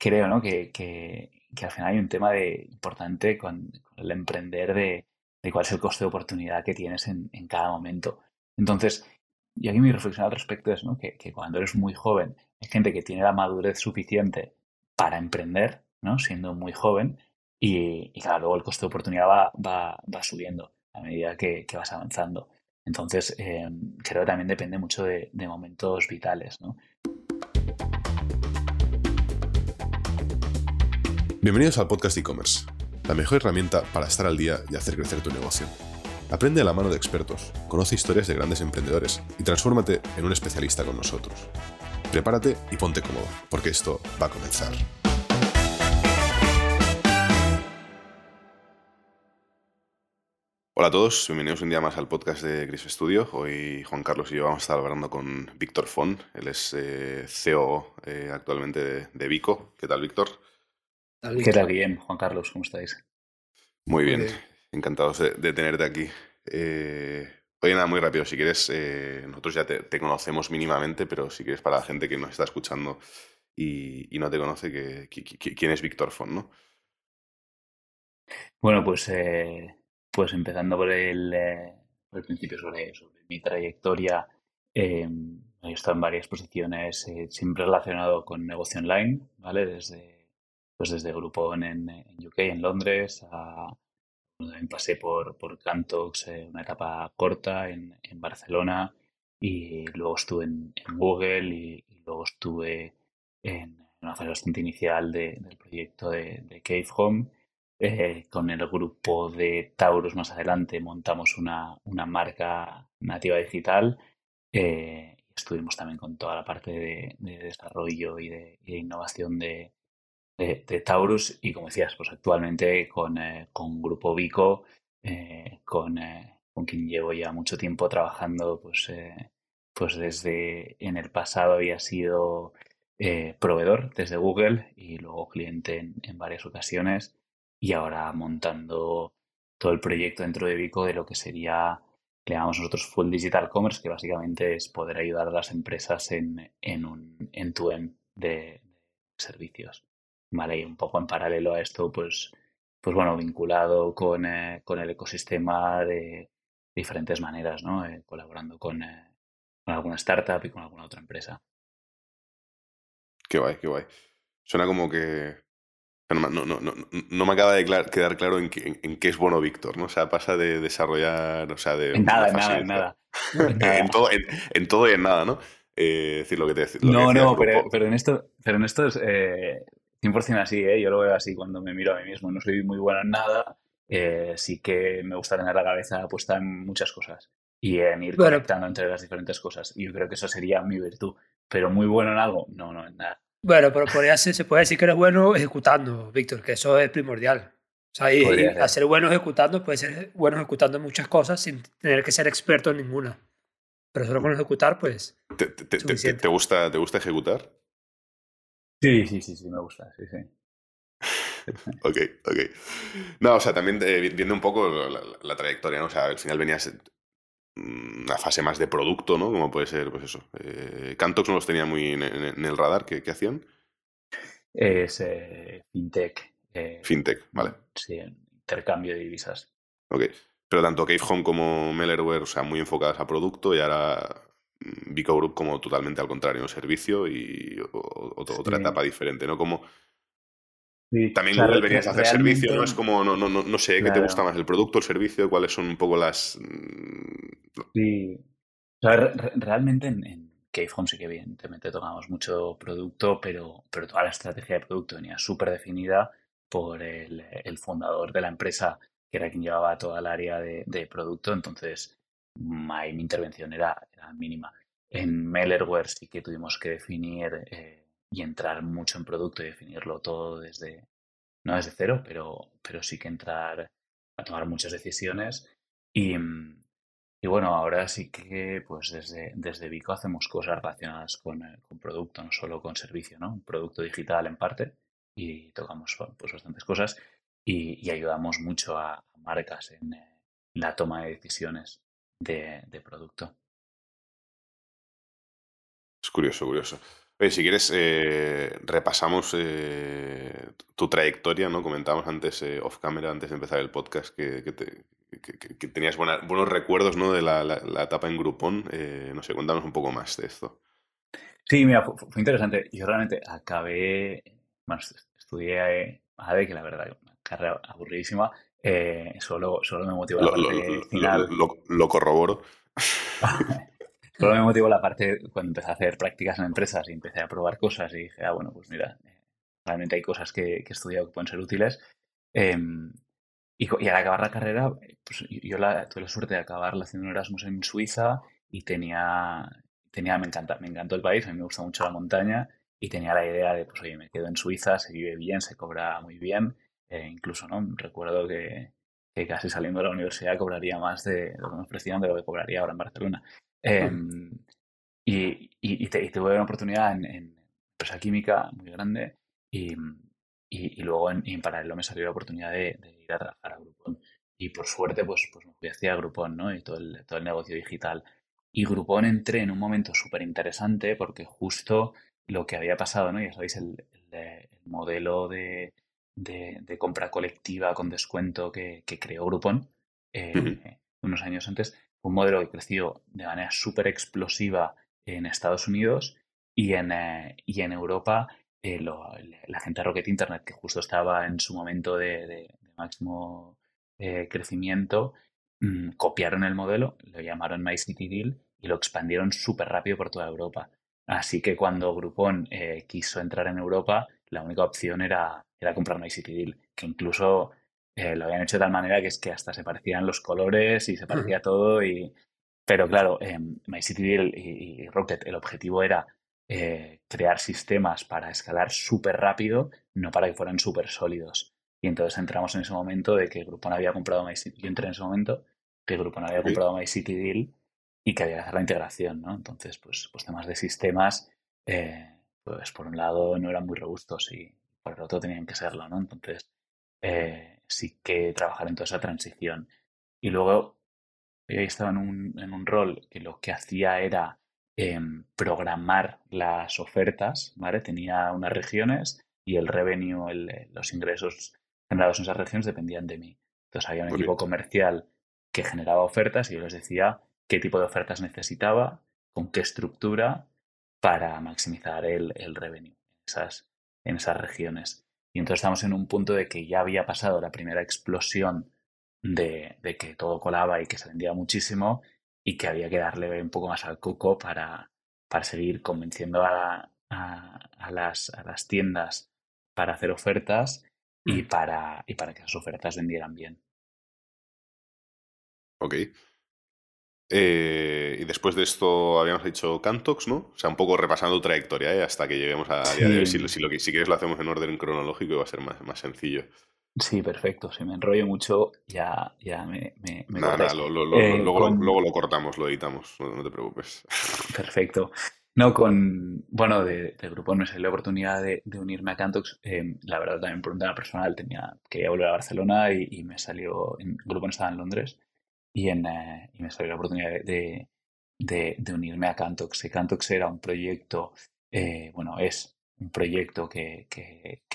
creo que, que, al final hay un tema importante con, el emprender de, cuál es el coste de oportunidad que tienes en, cada momento. Entonces, y aquí mi reflexión al respecto es que, cuando eres muy joven, hay gente que tiene la madurez suficiente para emprender, ¿no? siendo muy joven, y, claro, luego el coste de oportunidad va, subiendo a medida que, que vas avanzando. Entonces, eh, creo que también depende mucho de, de momentos vitales. ¿no? Bienvenidos al podcast e-commerce, la mejor herramienta para estar al día y hacer crecer tu negocio. Aprende a la mano de expertos, conoce historias de grandes emprendedores y transfórmate en un especialista con nosotros. Prepárate y ponte cómodo, porque esto va a comenzar. Hola a todos, bienvenidos un día más al podcast de Gris Studio. Hoy Juan Carlos y yo vamos a estar hablando con Víctor Font. Él es eh, CEO eh, actualmente de Vico. ¿Qué tal, Víctor? ¿Qué tal, bien, Juan Carlos? ¿Cómo estáis? Muy bien, encantados de, tenerte aquí. Eh, oye, nada, muy rápido, si quieres, eh, nosotros ya te, conocemos mínimamente, pero si quieres para la gente que nos está escuchando y, no te conoce, que, ¿quién es Víctor Font, no? Bueno, pues, eh, pues empezando por el, por el principio sobre, sobre, mi trayectoria, he estado en varias posiciones siempre relacionado con negocio online, ¿vale? Desde pues desde Groupon en, UK, en Londres, pasé por, por Cantox, eh, una etapa corta en, Barcelona y luego estuve en, Google y, luego estuve en una fase bastante inicial de, del proyecto de, de Cave Home. Eh, con el grupo de Taurus más adelante montamos una, una marca nativa digital eh, estuvimos también con toda la parte de, de desarrollo y de, y de innovación de, de, Taurus y como decías, pues actualmente con, eh, con Grupo Vico, eh, con, eh, con, quien llevo ya mucho tiempo trabajando, pues, pues desde en el pasado había sido proveedor desde Google y luego cliente en, varias ocasiones y ahora montando todo el proyecto dentro de Vico de lo que sería, le llamamos nosotros Full Digital Commerce, que básicamente es poder ayudar a las empresas en, en un end-to-end -end de servicios. ¿Vale? Y un poco en paralelo a esto, pues, pues bueno, vinculado con, eh, con el ecosistema de diferentes maneras, ¿no? Eh, colaborando con, eh, con, alguna startup y con alguna otra empresa. Qué guay, qué guay. Suena como que... No, no, no, no me acaba de quedar claro en qué, en qué es bueno Víctor, ¿no? O sea, pasa de desarrollar, o sea, de... En nada, en nada, en nada. en, todo, en, en, todo y en nada, ¿no? Eh, decir lo que te lo No, que no, pero, pero, en esto, pero en esto es, eh, 100% así, ¿eh? yo lo veo así cuando me miro a mí mismo. No soy muy bueno en nada, eh, sí que me gusta tener la cabeza puesta en muchas cosas y en ir bueno, conectando entre las diferentes cosas. Y yo creo que eso sería mi virtud. Pero muy bueno en algo, no, no en nada. Bueno, pero podría ser, se puede decir que eres bueno ejecutando, Víctor, que eso es primordial. O sea, y, y hacer bueno ejecutando puede ser bueno ejecutando muchas cosas sin tener que ser experto en ninguna. Pero solo con ejecutar, pues. ¿Te, te, te, te gusta, ¿Te gusta ejecutar? Sí, sí, sí, sí, me gusta, sí, sí. ok, ok. No, o sea, también eh, viendo un poco la, la, trayectoria, ¿no? O sea, al final venías una fase más de producto, ¿no? Como puede ser, pues eso. Eh, Cantox no los tenía muy en, en, en el radar, ¿qué, qué hacían? Es eh, fintech. Fintech, vale. Sí, intercambio de divisas. Ok. Pero tanto Cave Home como Mellerware, o sea, muy enfocadas a producto y ahora Vico Group como totalmente al contrario, un servicio y sí. otra etapa diferente, ¿no? Como sí, también claro, a hacer servicio, ¿no? Es como, no, no, no, no sé, claro. ¿qué te gusta más? ¿El producto, el servicio? ¿Cuáles son un poco las...? Mm, sí, o sea, re realmente en, en Cave Home sí que evidentemente tocamos mucho producto, pero, pero toda la estrategia de producto venía súper definida por el, el, fundador de la empresa, que era quien llevaba toda el área de, de producto, entonces ahí mi intervención era, era mínima. En Mellerware sí que tuvimos que definir eh, y entrar mucho en producto y definirlo todo desde, no desde cero, pero, pero sí que entrar a tomar muchas decisiones. Y, y bueno, ahora sí que pues desde, desde Vico hacemos cosas relacionadas con, eh, con producto, no solo con servicio, ¿no? Un producto digital en parte y tocamos pues bastantes cosas y, y ayudamos mucho a, marcas en eh, la toma de decisiones de, de producto. Es curioso, curioso. Oye, si quieres, eh, repasamos eh, tu trayectoria, ¿no? Comentamos antes, eh, off camera, antes de empezar el podcast, que, tenías buenos recuerdos, ¿no? De la, etapa en Groupon. no sé, cuéntanos un poco más de esto. Sí, mira, fue, interesante. Yo realmente acabé, bueno, estudié ADE, que la verdad, una carrera aburridísima. Solo, solo me motivó la parte final. lo corroboro. Solo me motivó la parte cuando empecé a hacer prácticas en empresas y empecé a probar cosas y dije, ah, bueno, pues mira, realmente hay cosas que, he estudiado que pueden ser útiles. Em, y, al acabar la carrera, pues yo la, tuve la suerte de acabar haciendo un Erasmus en Suiza y tenía, tenía me, encanta, me encantó el país, a mí me gusta mucho la montaña y tenía la idea de, pues oye, me quedo en Suiza, se vive bien, se cobra muy bien, eh, incluso, ¿no? Recuerdo que, que, casi saliendo de la universidad cobraría más de, lo que me ofrecían de lo que cobraría ahora en Barcelona. Em, y, y, tuve una oportunidad en, en, empresa química muy grande y, y luego en, en, paralelo me salió la oportunidad de, ir a trabajar a Groupon. Y por suerte, pues, pues me fui hacia Groupon, ¿no? Y todo el, todo el negocio digital. Y Groupon entré en un momento súper interesante porque justo lo que había pasado, ¿no? Ya sabéis, el, el, modelo de, de, de, compra colectiva con descuento que, que creó Groupon eh, unos años antes, un modelo que creció de manera súper explosiva en Estados Unidos y en, eh, y en Europa eh, la gente de Rocket Internet, que justo estaba en su momento de, máximo crecimiento, mm, copiaron el modelo, lo llamaron MyCityDeal y lo expandieron súper rápido por toda Europa. Así que cuando Groupon quiso entrar en Europa, la única opción era, era comprar MyCityDeal, que incluso eh, lo habían hecho de tal manera que es que hasta se parecían los colores y se parecía todo. Y... Pero claro, eh, MyCityDeal y, Rocket, el objetivo era eh, crear sistemas para escalar súper rápido, no para que fueran súper sólidos. Y entonces entramos en ese momento de que Groupon había comprado MyCityDeal. Yo entré en ese momento que Groupon había comprado MyCityDeal y que había que hacer la integración, ¿no? Entonces, pues, pues temas de sistemas, eh, pues por un lado no eran muy robustos y por el otro tenían que serlo, ¿no? Entonces, eh, sí que trabajar en toda esa transición. Y luego yo estaba en un, en un rol que lo que hacía era em, programar las ofertas, ¿vale? Tenía unas regiones y el revenue, el, los ingresos generados en esas regiones dependían de mí. Entonces había un equipo comercial que generaba ofertas y yo les decía qué tipo de ofertas necesitaba, con qué estructura para maximizar el, el revenue esas, en esas regiones. Y entonces estamos en un punto de que ya había pasado la primera explosión de, que todo colaba y que se vendía muchísimo y que había que darle un poco más al coco para, para seguir convenciendo a, a, las, a las tiendas para hacer ofertas y mm. para, y para que esas ofertas vendieran bien. Ok. Eh, y después de esto habíamos dicho Cantox, ¿no? O sea, un poco repasando trayectoria, ¿eh? hasta que lleguemos a día de hoy. Si, si, lo, si quieres lo hacemos en orden cronológico va a ser más, más sencillo. Sí, perfecto. Si me enrollo mucho, ya, ya me, me, nada, nada, lo, eh, luego, luego, lo cortamos, lo editamos, no, te preocupes. Perfecto. No, con, bueno, de, de grupo me salió la oportunidad de, de unirme a Cantox. la verdad, también por un tema personal, tenía, quería volver a Barcelona y, y me salió, en, grupo estaba en Londres y, en, eh, y me salió la oportunidad de, de, unirme a Cantox. Cantox era un proyecto, eh, bueno, es un proyecto que,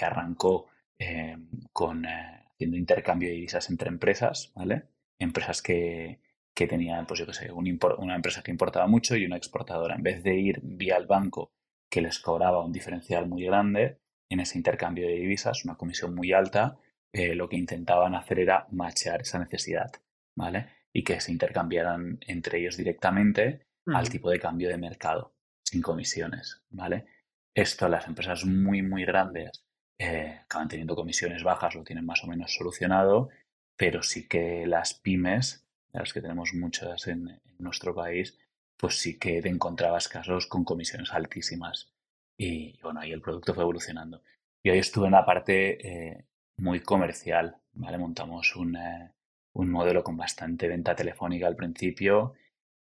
arrancó eh, con haciendo intercambio de divisas entre empresas, ¿vale? Empresas que, tenían, pues yo qué sé, un una empresa que importaba mucho y una exportadora. En vez de ir vía el banco que les cobraba un diferencial muy grande en ese intercambio de divisas, una comisión muy alta, lo que intentaban hacer era machear esa necesidad, ¿vale? Y que se intercambiaran entre ellos directamente al tipo de cambio de mercado, sin comisiones, ¿vale? Esto las empresas muy, muy grandes eh, acaban teniendo comisiones bajas, lo tienen más o menos solucionado, pero sí que las pymes, de las que tenemos muchas en, nuestro país, pues sí que te encontrabas casos con comisiones altísimas. Y, bueno, ahí el producto fue evolucionando. Y hoy estuve en la parte eh, muy comercial, ¿vale? Montamos un, eh, un modelo con bastante venta telefónica al principio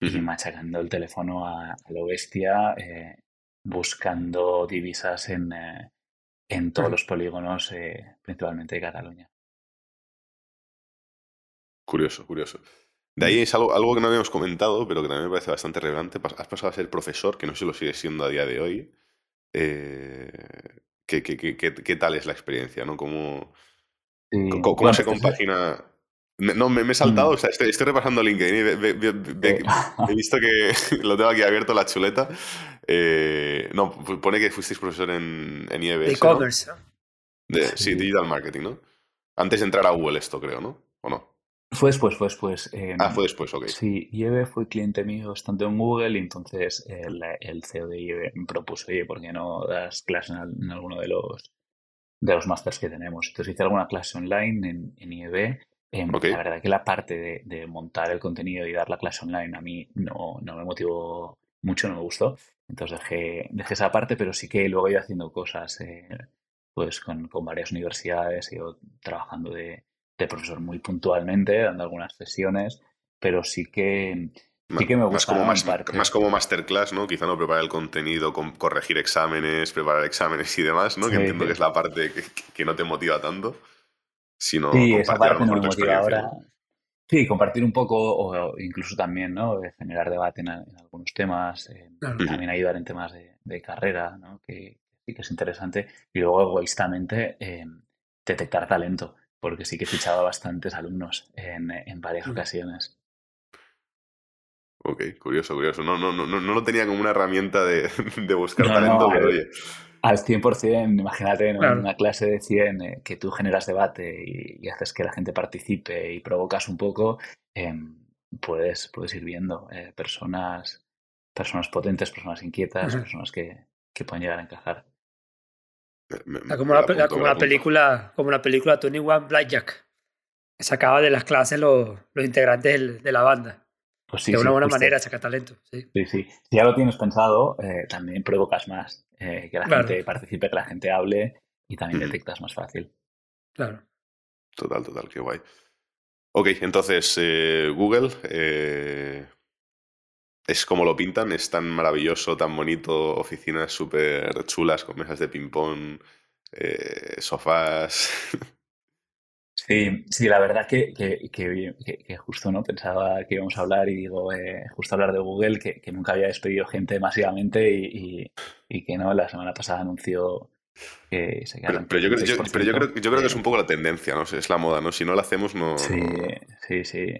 y machacando el teléfono a, lo bestia, eh, buscando divisas en, eh, en todos los polígonos, eh, principalmente de Cataluña. Curioso, curioso. De ahí es algo, algo, que no habíamos comentado, pero que también me parece bastante relevante. Has pasado a ser profesor, que no sé si lo sigue siendo a día de hoy. Eh, ¿qué, qué, tal es la experiencia? ¿no? ¿Cómo, ¿cómo, se compagina? No, me, he saltado, mm. o sea, estoy, repasando LinkedIn y he visto que lo tengo aquí abierto la chuleta. Eh, no, pone que fuisteis profesor en, en IEBS. E-commerce. sí, digital marketing, ¿no? Antes de entrar a Google esto, creo, ¿no? ¿O no? Fue después, fue después. Em, ah, fue después, ok. Sí, IEB fue cliente mío estando en Google y entonces el, el CEO de IEB me propuso, oye, ¿por qué no das clase en, alguno de los de los másters que tenemos? Entonces hice alguna clase online en, en IEB. Em, la verdad que la parte de, montar el contenido y dar la clase online a mí no, no me motivó mucho, no me gustó. Entonces dejé, dejé esa parte, pero sí que luego he ido haciendo cosas eh, pues con, con varias universidades, he ido trabajando de, de profesor muy puntualmente, dando algunas sesiones, pero sí que, sí que me gusta más como, más, como masterclass, ¿no? Quizá no preparar el contenido, corregir exámenes, preparar exámenes y demás, ¿no? que entiendo que es la parte que, no te motiva tanto, sino sí, esa parte me motiva ahora. Sí, compartir un poco o incluso también, ¿no? Generar debate en, algunos temas, también ayudar en temas de, carrera, ¿no? Que sí que es interesante. Y luego egoístamente eh, detectar talento porque sí que he fichado bastantes alumnos en, en varias mm. ocasiones. Ok, curioso, curioso. No, no, no, no, lo tenía como una herramienta de, de buscar talento, pero oye. Al 100%, imagínate en una clase de 100 eh, que tú generas debate y, haces que la gente participe y provocas un poco, em, puedes, puedes ir viendo eh, personas, personas potentes, personas inquietas, personas que, que pueden llegar a encajar como, la, como la película, como la película Tony One Blackjack, que sacaba de las clases los, los integrantes de la banda. Pues sí, de una buena manera sacar talento. Sí. sí, sí. Si ya lo tienes pensado, eh, también provocas más eh, que la gente participe, que la gente hable y también detectas más fácil. Claro. Total, total, qué guay. Ok, entonces, eh, Google, es como lo pintan, es tan maravilloso, tan bonito, oficinas súper chulas con mesas de ping-pong, eh, sofás. Sí, sí, la verdad que, que, justo no pensaba que íbamos a hablar y digo, eh, justo hablar de Google, que, nunca había despedido gente masivamente y, que no, la semana pasada anunció que se quedan. Pero, yo, creo, pero yo, creo, yo creo que es un poco la tendencia, ¿no? Es la moda, ¿no? Si no la hacemos, no. Sí, sí, sí.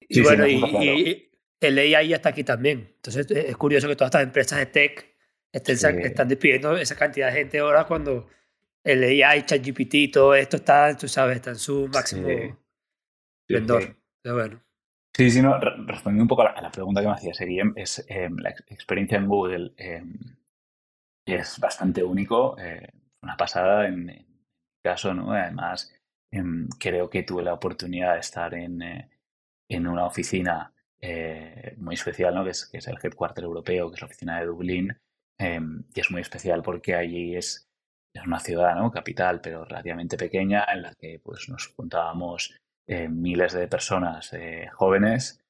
Y bueno, y, el AI ya está aquí también. Entonces es curioso que todas estas empresas de tech estén, están despidiendo esa cantidad de gente ahora cuando el AI, ChatGPT todo esto está, tú sabes, está en su máximo sí. bueno. Sí, sí, no, respondiendo un poco a la, pregunta que me hacía Seguiem, es em, la experiencia en Google eh, es bastante único, eh, una pasada en, mi caso, ¿no? Además, em, creo que tuve la oportunidad de estar en, eh, en una oficina eh, muy especial, ¿no? que, es, que es el headquarter europeo, que es la oficina de Dublín, em, y es muy especial porque allí es, es una ciudad, ¿no? capital, pero relativamente pequeña, en la que pues, nos juntábamos eh, miles de personas eh, jóvenes,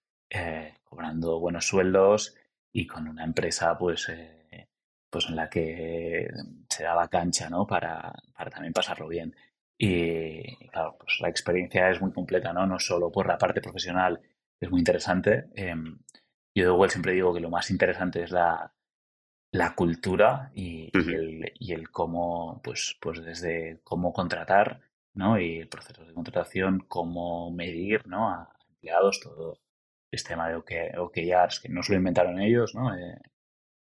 cobrando buenos sueldos y con una empresa pues, pues en la que se daba cancha ¿no? para, para también pasarlo bien. Y claro, pues la experiencia es muy completa, ¿no? No solo por la parte profesional es muy interesante. Em, yo de Google siempre digo que lo más interesante es la, la cultura y, el, y, el, cómo, pues, pues desde cómo contratar, ¿no? Y el proceso de contratación, cómo medir, ¿no? A empleados, todo el sistema de OKRs, que no se lo inventaron ellos, ¿no? Eh,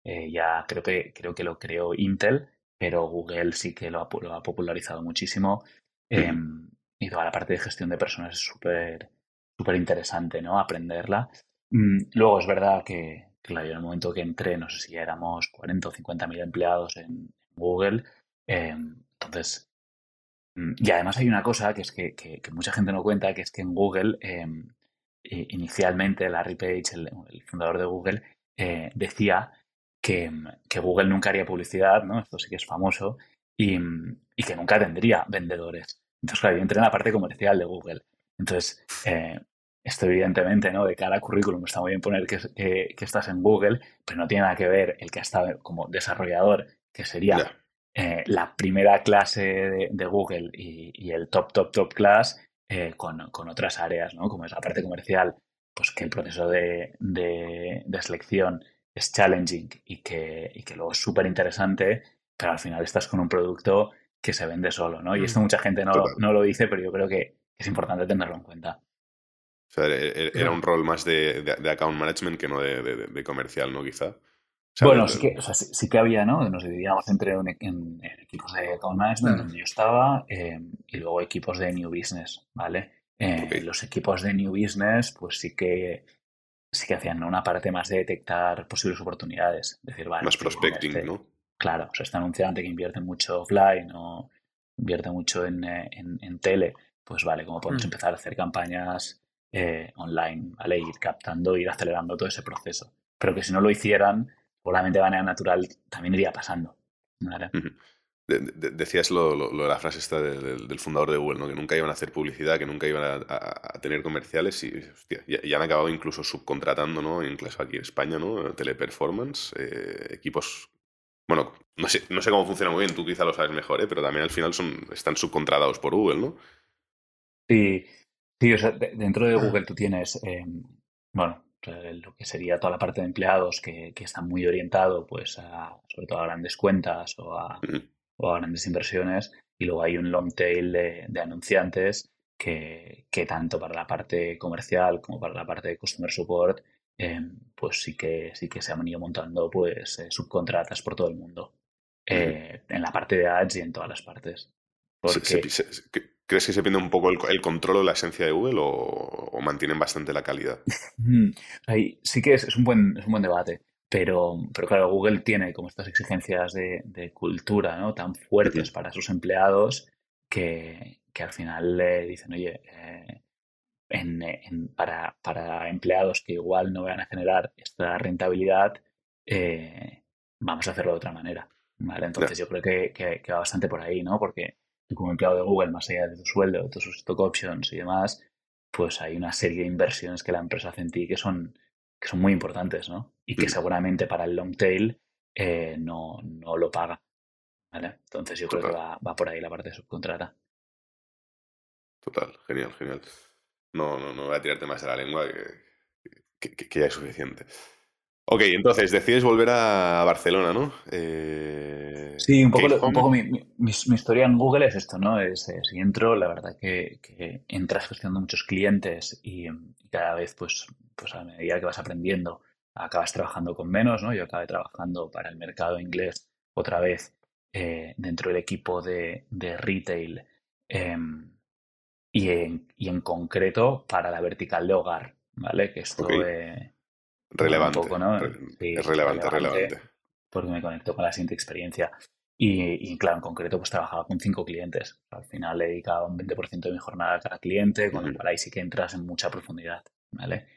eh, ya creo que, creo que lo creó Intel, pero Google sí que lo ha, ha popularizado muchísimo. Em, y toda la parte de gestión de personas es súper súper interesante, ¿no? Aprenderla. Mm, luego es verdad que, claro, en el momento que entré, no sé si éramos 40 o 50 mil empleados en, Google. Eh, entonces, mm, y además hay una cosa que es que, mucha gente no cuenta, que es que en Google, eh, inicialmente Larry Page, el, fundador de Google, eh, decía que, Google nunca haría publicidad, ¿no? Esto sí que es famoso, y, que nunca tendría vendedores. Entonces, claro, yo entré en la parte comercial de Google. Entonces, esto evidentemente, ¿no? De cara a currículum está muy bien poner que, que, estás en Google, pero no tiene nada que ver el que ha estado como desarrollador, que sería eh, la primera clase de, Google y, el top, top, top class eh, con, con, otras áreas, ¿no? Como es la parte comercial, pues que el proceso de, de, selección es challenging y que, y que luego es súper interesante, pero al final estás con un producto que se vende solo, ¿no? Y esto mm. mucha gente no, no lo dice, pero yo creo que es importante tenerlo en cuenta. O sea, e, e, era un rol más de, de, account management que no de, de comercial, ¿no? Quizá. bueno, sí que, o sea, sí, que había, ¿no? Nos dividíamos entre en, equipos de account management, donde yo estaba, em, y luego equipos de new business, ¿vale? Eh, los equipos de new business, pues sí que sí que hacían una parte más de detectar posibles oportunidades. Decir, vale, más prospecting, este ¿no? Claro, o sea, este anunciante que invierte mucho offline o invierte mucho en, eh, en, tele, pues vale, ¿cómo podemos mm. empezar a hacer campañas eh, online, ¿vale? Ir captando, ir acelerando todo ese proceso. Pero que si no lo hicieran, probablemente de manera natural también iría pasando. ¿vale? decías lo, de la frase esta del fundador de Google, ¿no? que nunca iban a hacer publicidad, que nunca iban a, tener comerciales y hostia, ya, han acabado incluso subcontratando, ¿no? incluso aquí en España, ¿no? teleperformance, eh, equipos... Bueno, no sé, no sé cómo funciona muy bien, tú quizá lo sabes mejor, ¿eh? pero también al final son, están subcontratados por Google, ¿no? Sí, sí o sea, dentro de Google tú tienes, em, bueno, lo que sería toda la parte de empleados que, que están muy orientado pues a, sobre todo a grandes cuentas o a, o a grandes inversiones y luego hay un long tail de, anunciantes que, que, tanto para la parte comercial como para la parte de customer support em, pues sí que sí que se han ido montando pues eh, subcontratas por todo el mundo eh, en la parte de ads y en todas las partes ¿Crees que se pierde un poco el, control o la esencia de Google o, mantienen bastante la calidad? Ahí sí que es, un buen, es un buen debate. Pero, pero claro, Google tiene como estas exigencias de, cultura ¿no? tan fuertes para sus empleados que, que al final le dicen, oye, eh, en, para, para, empleados que igual no van a generar esta rentabilidad, eh, vamos a hacerlo de otra manera. ¿vale? Entonces yo creo que, que, va bastante por ahí, ¿no? Porque tú como empleado de Google, más allá de tu sueldo, de tus stock options y demás, pues hay una serie de inversiones que la empresa hace en ti que son que son muy importantes, ¿no? Y que seguramente para el long tail eh, no, no, lo paga. ¿vale? Entonces yo creo que va, va, por ahí la parte de subcontrata. Total, genial, genial. No, no, no voy a tirarte más de la lengua, que, que, ya es suficiente. Ok, entonces decides volver a Barcelona, ¿no? Eh, sí, un poco, un poco mi, mi, mi, historia en Google es esto, ¿no? Es, si entro, la verdad que, que entras gestionando muchos clientes y, cada vez, pues, pues a medida que vas aprendiendo, acabas trabajando con menos, ¿no? Yo acabé trabajando para el mercado inglés otra vez eh, dentro del equipo de, de retail em, y, en, y, en, concreto para la vertical de hogar, ¿vale? Que esto... Relevante. es relevante, relevante, Porque me conecto con la siguiente experiencia. Y, claro, en concreto, pues trabajaba con cinco clientes. Al final le dedicaba un 20% de mi jornada a cada cliente, con lo cual ahí sí que entras en mucha profundidad. ¿vale?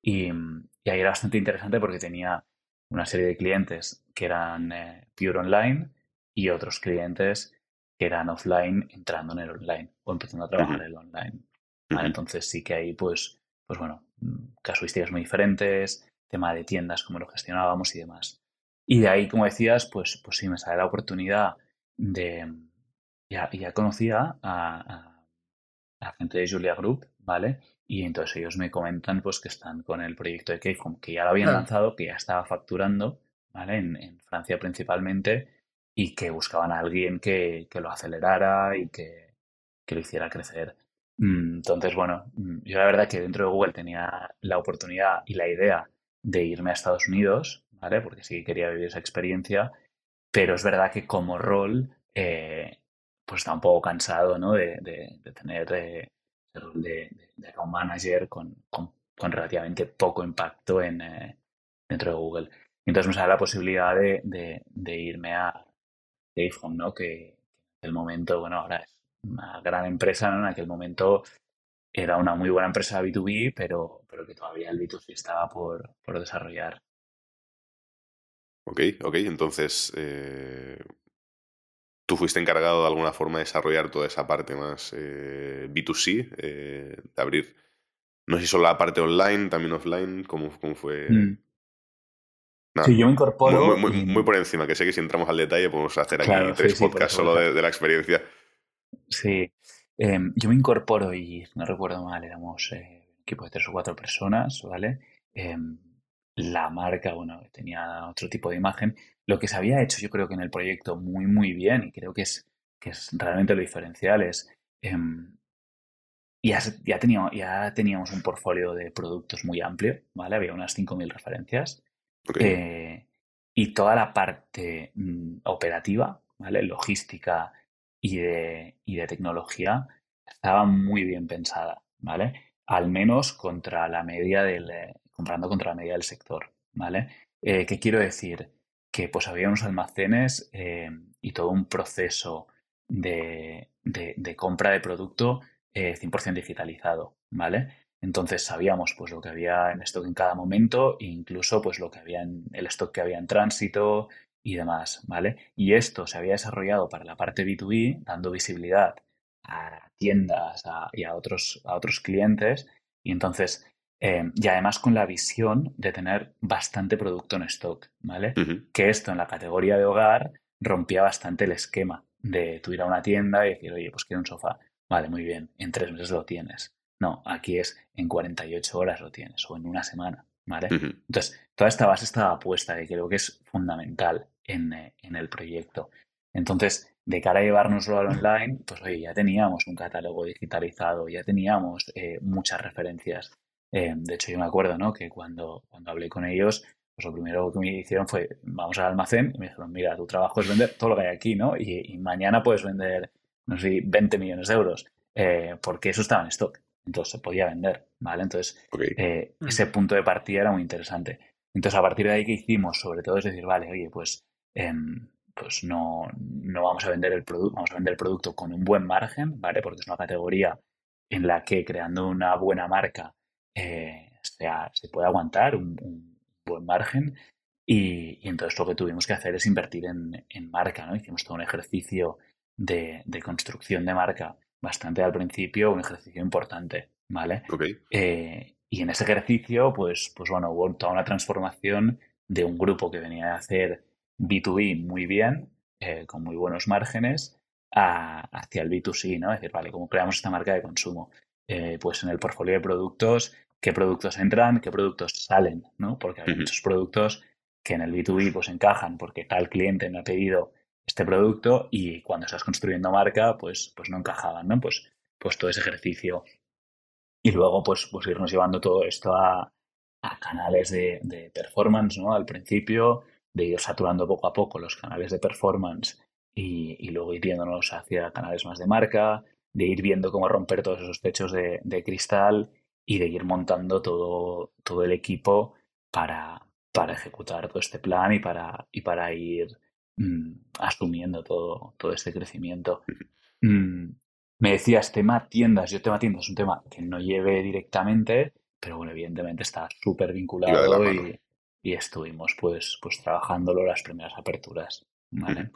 Y, ahí era bastante interesante porque tenía una serie de clientes que eran eh, pure online y otros clientes que eran offline entrando en el online o empezando a trabajar en el online. Entonces sí que ahí, pues, pues bueno, casuísticas muy diferentes, tema de tiendas, cómo lo gestionábamos y demás. Y de ahí, como decías, pues, pues sí, me sale la oportunidad de... Ya, ya conocía a, a, gente de Julia Group, ¿vale? Y entonces ellos me comentan pues que están con el proyecto de Keyhome, que ya lo habían lanzado, que ya estaba facturando, ¿vale? En, Francia principalmente, y que buscaban a alguien que, que lo acelerara y que, que, lo hiciera crecer. Mm, entonces, bueno, mm, yo la verdad que dentro de Google tenía la oportunidad y la idea de irme a Estados Unidos, ¿vale? Porque sí quería vivir esa experiencia, pero es verdad que como rol, eh, pues está un poco cansado, ¿no? De, de, tener eh, el rol de, account manager con, con, relativamente poco impacto en, eh, dentro de Google. Entonces me sale la posibilidad de, irme a Dayphone, ¿no? Que en aquel momento, bueno, ahora es una gran empresa, ¿no? En aquel momento era una muy buena empresa B2B, pero, pero que todavía el B2C estaba por, por desarrollar. Ok, ok, entonces eh, tú fuiste encargado de alguna forma de desarrollar toda esa parte más eh, B2C, eh, de abrir, no sé si solo la parte online, también offline, ¿cómo, cómo fue? Mm. sí, yo me incorporo. Muy, por encima, que sé que si entramos al detalle podemos hacer aquí tres podcasts solo de, de, la experiencia. Sí, Em, yo me incorporo y no recuerdo mal, éramos eh, equipo de tres o cuatro personas, ¿vale? Em, la marca, bueno, tenía otro tipo de imagen. Lo que se había hecho yo creo que en el proyecto muy, muy bien, y creo que es, que es realmente lo diferencial, es ya, ya, teníamos, ya teníamos un portfolio de productos muy amplio, ¿vale? Había unas 5.000 referencias. Eh, y toda la parte mm, operativa, ¿vale? Logística y de, y de tecnología estaba muy bien pensada, ¿vale? Al menos contra la media del, eh, comprando contra la media del sector, ¿vale? Eh, ¿Qué quiero decir? Que pues había unos almacenes eh, y todo un proceso de, de, compra de producto 100% digitalizado, ¿vale? Entonces sabíamos pues lo que había en stock en cada momento e incluso pues lo que había en el stock que había en tránsito y demás, ¿vale? Y esto se había desarrollado para la parte B2B, dando visibilidad a tiendas y a otros, a otros clientes. Y entonces, em, y además con la visión de tener bastante producto en stock, ¿vale? Que esto en la categoría de hogar rompía bastante el esquema de tú ir a una tienda y decir, oye, pues quiero un sofá. Vale, muy bien, en tres meses lo tienes. No, aquí es en 48 horas lo tienes o en una semana, ¿vale? Entonces, toda esta base estaba puesta y creo que es fundamental en, eh, en, el proyecto. Entonces, de cara a llevárnoslo al online, pues oye, ya teníamos un catálogo digitalizado, ya teníamos eh, muchas referencias. Eh, de hecho, yo me acuerdo, ¿no? Que cuando, cuando hablé con ellos, pues lo primero que me hicieron fue, vamos al almacén y me dijeron, mira, tu trabajo es vender todo lo que hay aquí, ¿no? Y, y mañana puedes vender, no sé, 20 millones de euros, porque eso estaba en stock entonces se podía vender, ¿vale? Entonces, eh, mm. ese punto de partida era muy interesante. Entonces, a partir de ahí, ¿qué hicimos? Sobre todo es decir, vale, oye, pues, em, pues no, no vamos a vender el producto, vamos a vender el producto con un buen margen, ¿vale? Porque es una categoría en la que creando una buena marca eh, se puede aguantar un, buen margen. Y, entonces lo que tuvimos que hacer es invertir en, en marca, ¿no? Hicimos todo un ejercicio de, de construcción de marca bastante al principio, un ejercicio importante, ¿vale? Eh, y en ese ejercicio, pues, pues bueno, hubo toda una transformación de un grupo que venía de hacer B2B muy bien, eh, con muy buenos márgenes, hacia el B2C, ¿no? Es decir, vale, ¿cómo creamos esta marca de consumo? Eh, pues en el portfolio de productos, qué productos entran, qué productos salen, ¿no? Porque hay muchos productos que en el B2B pues encajan porque tal cliente me ha pedido este producto y cuando estás construyendo marca, pues, pues no encajaban, ¿no? Pues, pues todo ese ejercicio. Y luego, pues, pues irnos llevando todo esto a, a canales de, de, performance, ¿no? Al principio, de ir saturando poco a poco los canales de performance y, y luego ir viéndonos hacia canales más de marca, de ir viendo cómo romper todos esos techos de, de cristal y de ir montando todo, todo el equipo para, para ejecutar todo este plan y para, y para ir Mm, asumiendo todo, todo este crecimiento. Mm, me decías tema tiendas, yo tema tiendas es un tema que no lleve directamente, pero bueno, evidentemente está súper vinculado y, y, estuvimos pues, pues trabajándolo las primeras aperturas. ¿vale?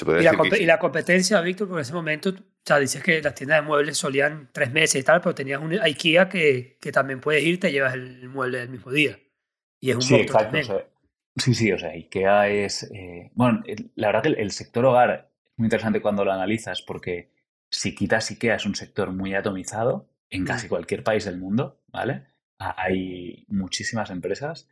¿Y, la y, la competencia, Víctor, por ese momento, o sea, dices que las tiendas de muebles solían tres meses y tal, pero tenías un IKEA que, que también puedes ir, te llevas el mueble el mismo día. Y es un sí, exacto, Sí, sí, o sea, IKEA es... Eh, bueno, la verdad que el, sector hogar es muy interesante cuando lo analizas porque si quitas IKEA es un sector muy atomizado en casi mm. cualquier país del mundo, ¿vale? Hay muchísimas empresas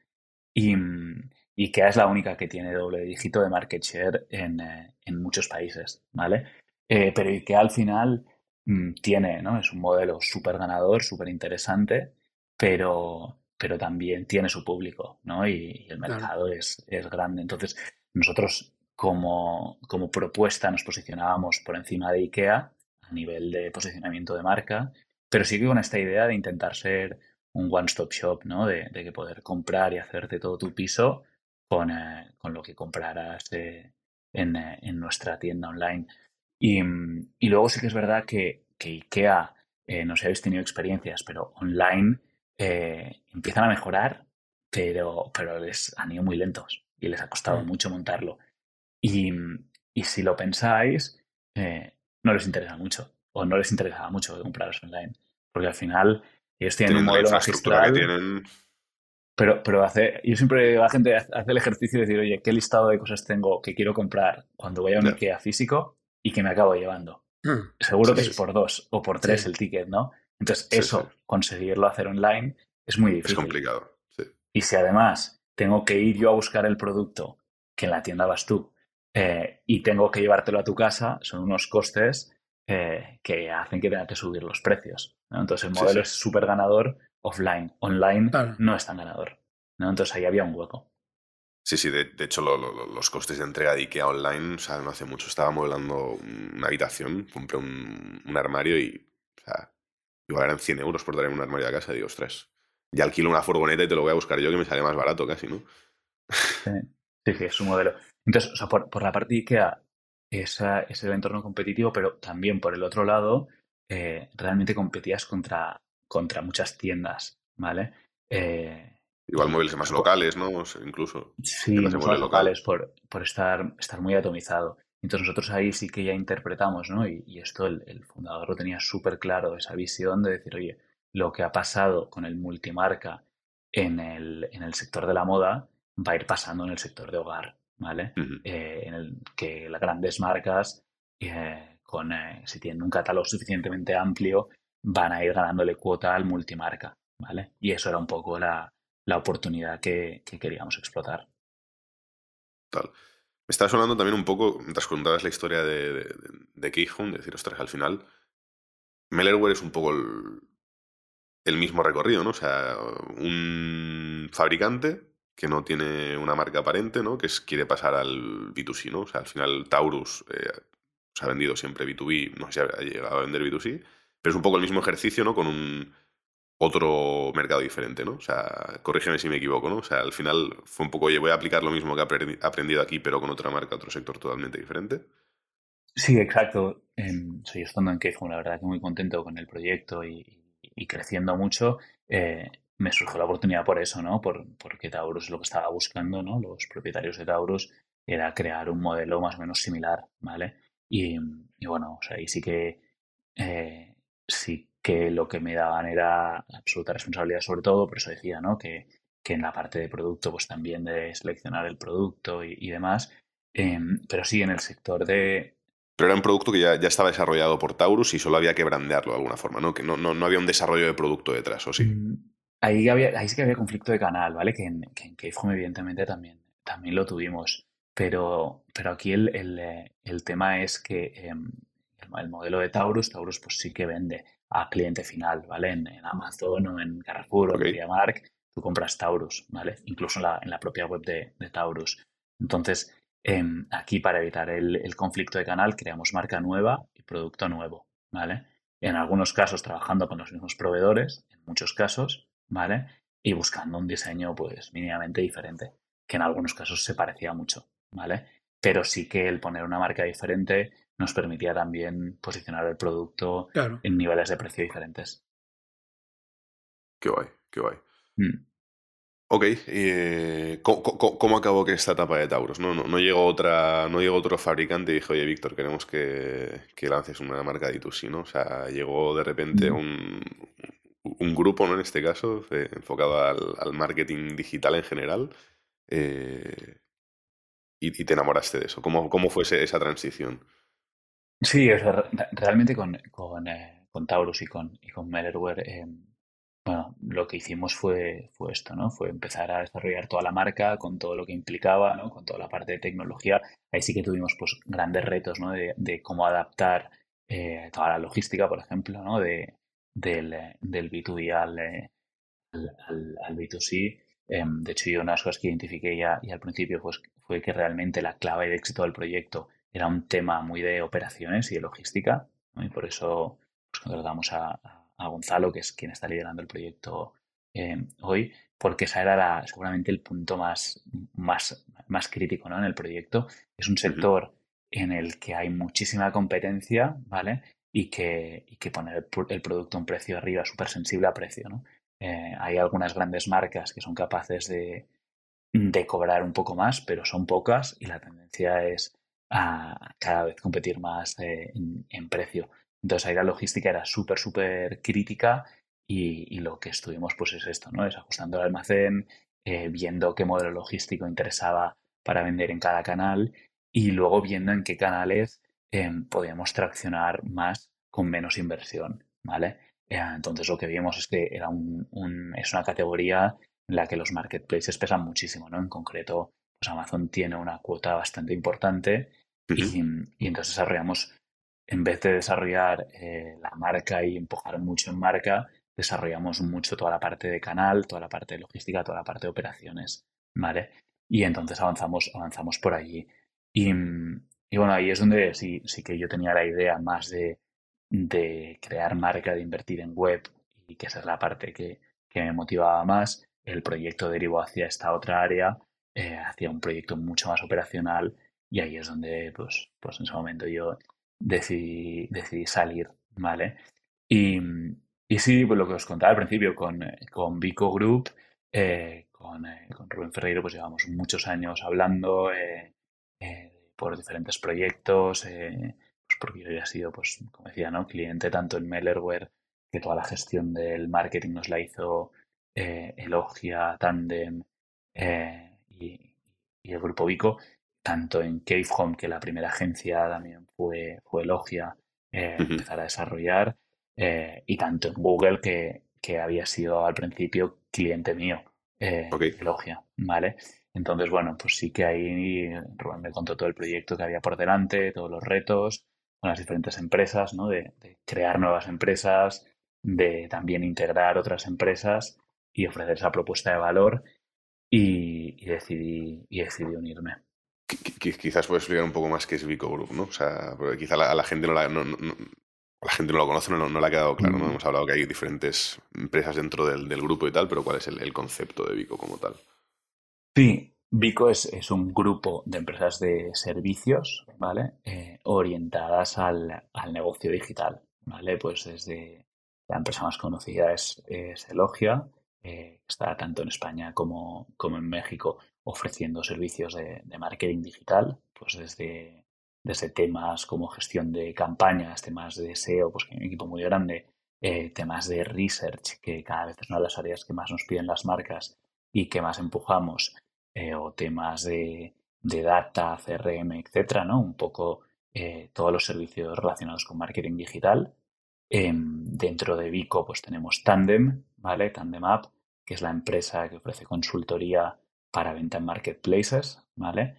y mm, IKEA es la única que tiene doble dígito de market share en, eh, en muchos países, ¿vale? Eh, pero IKEA al final mm, tiene, ¿no? Es un modelo súper ganador, súper interesante, pero, pero también tiene su público, ¿no? Y, el mercado es, es, grande. Entonces, nosotros como, como, propuesta nos posicionábamos por encima de IKEA a nivel de posicionamiento de marca, pero sí que con esta idea de intentar ser un one-stop shop, ¿no? De, de, que poder comprar y hacerte todo tu piso con, eh, con lo que compraras en, eh, en, nuestra tienda online. Y, y, luego sí que es verdad que, que IKEA, eh, no sé si habéis tenido experiencias, pero online eh, empiezan a mejorar, pero, pero les han ido muy lentos y les ha costado mm. mucho montarlo. Y, y si lo pensáis, eh, no les interesa mucho o no les interesaba mucho compraros online, porque al final ellos tienen, un modelo magistral. Tienen... Pero, pero hace, yo siempre la gente hace el ejercicio de decir, oye, ¿qué listado de cosas tengo que quiero comprar cuando voy a un IKEA físico y que me acabo llevando? Mm. Seguro que es por dos o por tres el ticket, ¿no? Entonces, eso, conseguirlo hacer online es muy difícil. Es complicado. Y si además tengo que ir yo a buscar el producto, que en la tienda vas tú, eh, y tengo que llevártelo a tu casa, son unos costes eh, que hacen que tenga que subir los precios. Entonces el modelo es súper ganador offline. Online no es tan ganador. ¿no? Entonces ahí había un hueco. Sí, sí, de, hecho los costes de entrega de IKEA online, o sea, no hace mucho estaba modelando una habitación, compré un, armario y, o sea, igual eran 100 euros por traer un armario a casa, digo, ostras, ya alquilo una furgoneta y te lo voy a buscar yo que me sale más barato casi, ¿no? Sí, sí, es un modelo. Entonces, o sea, por, por la parte de IKEA esa, es el entorno competitivo, pero también por el otro lado, eh, realmente competías contra, contra muchas tiendas, ¿vale? Eh, Igual muebles más locales, ¿no? incluso. Sí, más locales por, por estar, estar muy atomizado. Entonces nosotros ahí sí que ya interpretamos, ¿no? Y, esto el, fundador lo tenía súper claro, esa visión de decir, oye, lo que ha pasado con el multimarca en el, en el sector de la moda va a ir pasando en el sector de hogar, ¿vale? Eh, en el que las grandes marcas, eh, con, eh, si tienen un catálogo suficientemente amplio, van a ir ganándole cuota al multimarca, ¿vale? Y eso era un poco la, la oportunidad que, queríamos explotar. Tal. Me está sonando también un poco, mientras contabas la historia de, de, de decir, ostras, al final, Mellerware es un poco el, mismo recorrido, ¿no? O sea, un fabricante que no tiene una marca aparente, ¿no? Que quiere pasar al B2C, ¿no? O sea, al final Taurus eh, se ha vendido siempre B2B, no sé si ha llegado a vender B2C, pero es un poco el mismo ejercicio, ¿no? Con un otro mercado diferente, ¿no? O sea, corrígeme si me equivoco, ¿no? O sea, al final fue un poco, oye, voy a aplicar lo mismo que he aprendido aquí, pero con otra marca, otro sector totalmente diferente. Sí, exacto. soy estando en Keyphone, la verdad que muy contento con el proyecto y, creciendo mucho. Eh, me surgió la oportunidad por eso, ¿no? Por, porque Taurus lo que estaba buscando, ¿no? Los propietarios de Taurus era crear un modelo más o menos similar, ¿vale? Y, bueno, o sea, ahí sí que eh, sí que lo que me daban era absoluta responsabilidad sobre todo, por eso decía, ¿no? Que, que en la parte de producto, pues también de seleccionar el producto y, demás. Em, pero sí, en el sector de... Pero era un producto que ya, ya, estaba desarrollado por Taurus y solo había que brandearlo de alguna forma, ¿no? Que no, no, no había un desarrollo de producto detrás, ¿o sí? Mm, ahí, había, ahí sí que había conflicto de canal, ¿vale? Que en, que en evidentemente también, también lo tuvimos. Pero, pero aquí el, el, el tema es que em, el, modelo de Taurus, Taurus pues sí que vende a cliente final, ¿vale? En, Amazon o en Carrefour o en MediaMark, tú compras Taurus, ¿vale? Incluso en la, en la propia web de, Taurus. Entonces, em, aquí para evitar el, conflicto de canal, creamos marca nueva y producto nuevo, ¿vale? En algunos casos trabajando con los mismos proveedores, en muchos casos, ¿vale? Y buscando un diseño, pues, mínimamente diferente, que en algunos casos se parecía mucho, ¿vale? Pero sí que el poner una marca diferente nos permitía también posicionar el producto en niveles de precio diferentes. Qué guay, qué guay. Mm. Ok, eh, ¿cómo, acabó que esta etapa de Taurus? No, no, llegó otra, no llegó otro fabricante y dijo, oye, Víctor, queremos que, lances una marca de D2C, ¿no? O sea, llegó de repente un, un grupo, ¿no? En este caso, enfocado al, marketing digital en general. Eh, y, te enamoraste de eso. ¿Cómo, cómo fue esa transición? Sí, realmente con, con, eh, con, Taurus y con, y con eh, bueno, lo que hicimos fue, fue esto, ¿no? Fue empezar a desarrollar toda la marca con todo lo que implicaba, ¿no? Con toda la parte de tecnología. Ahí sí que tuvimos pues grandes retos, ¿no? De, de cómo adaptar eh, toda la logística, por ejemplo, ¿no? De, del, del B2B al, al, al, B2C. Em, de hecho, yo una de las cosas que identifiqué ya, y al principio pues, fue que realmente la clave de éxito del proyecto era un tema muy de operaciones y de logística, y por eso pues, contratamos a, a, Gonzalo, que es quien está liderando el proyecto eh, hoy, porque ese era seguramente el punto más, más, más crítico ¿no? en el proyecto. Es un sector en el que hay muchísima competencia, ¿vale? Y que, y que poner el, producto a un precio arriba súper sensible a precio, ¿no? Eh, hay algunas grandes marcas que son capaces de, de cobrar un poco más, pero son pocas y la tendencia es a cada vez competir más eh, en, precio. Entonces ahí la logística era súper, súper crítica y, lo que estuvimos pues es esto, ¿no? Es ajustando el almacén, eh, viendo qué modelo logístico interesaba para vender en cada canal y luego viendo en qué canales em, podíamos traccionar más con menos inversión, ¿vale? Eh, entonces lo que vimos es que era un, es una categoría en la que los marketplaces pesan muchísimo, ¿no? En concreto, pues Amazon tiene una cuota bastante importante y, entonces desarrollamos, en vez de desarrollar eh, la marca y empujar mucho en marca, desarrollamos mucho toda la parte de canal, toda la parte de logística, toda la parte de operaciones, ¿vale? Y entonces avanzamos, avanzamos por allí. Y, bueno, ahí es donde sí, sí que yo tenía la idea más de, de crear marca, de invertir en web y que esa es la parte que, que me motivaba más. El proyecto derivó hacia esta otra área, eh, hacia un proyecto mucho más operacional y ahí es donde, pues, pues en ese momento yo decidí, decidí salir, ¿vale? Y, y sí, pues lo que os contaba al principio, con, con Vico Group, eh, con, eh, con, Rubén Ferreiro, pues llevamos muchos años hablando eh, por diferentes proyectos, pues porque yo había sido, pues, como decía, ¿no? cliente tanto en Mellerware, que toda la gestión del marketing nos la hizo Elogia, Tandem y, y, el grupo Vico, tanto en Cave Home, que la primera agencia también fue, fue Elogia, empezar a desarrollar. Eh, y tanto en Google que, que, había sido al principio cliente mío, eh, Elogia, ¿vale? Entonces, bueno, pues sí que ahí Rubén me contó todo el proyecto que había por delante, todos los retos con las diferentes empresas, ¿no? De, crear nuevas empresas, de también integrar otras empresas y ofrecer esa propuesta de valor y, decidí, y decidí unirme. Quizás puedes explicar un poco más qué es Vico Group, ¿no? O sea, porque quizá a la gente no, la, no, la gente no lo conoce, no, no le ha quedado claro. ¿no? Mm. Hemos hablado que hay diferentes empresas dentro del, grupo y tal, pero ¿cuál es el, concepto de Vico como tal? Sí, Vico es, un grupo de empresas de servicios, ¿vale? Eh, orientadas al, al, negocio digital, ¿vale? Pues desde la empresa más conocida es, es Elogia, eh, está tanto en España como, como en México ofreciendo servicios de, de marketing digital, pues desde desde temas como gestión de campañas, temas de SEO, pues que hay un equipo muy grande, eh, temas de research, que cada vez es una de las áreas que más nos piden las marcas y que más empujamos, eh, o temas de, de, data, CRM, etcétera, ¿no? Un poco eh, todos los servicios relacionados con marketing digital. Em, dentro de Vico, pues tenemos Tandem, ¿vale? Tandem App, que es la empresa que ofrece consultoría para venta en marketplaces, ¿vale?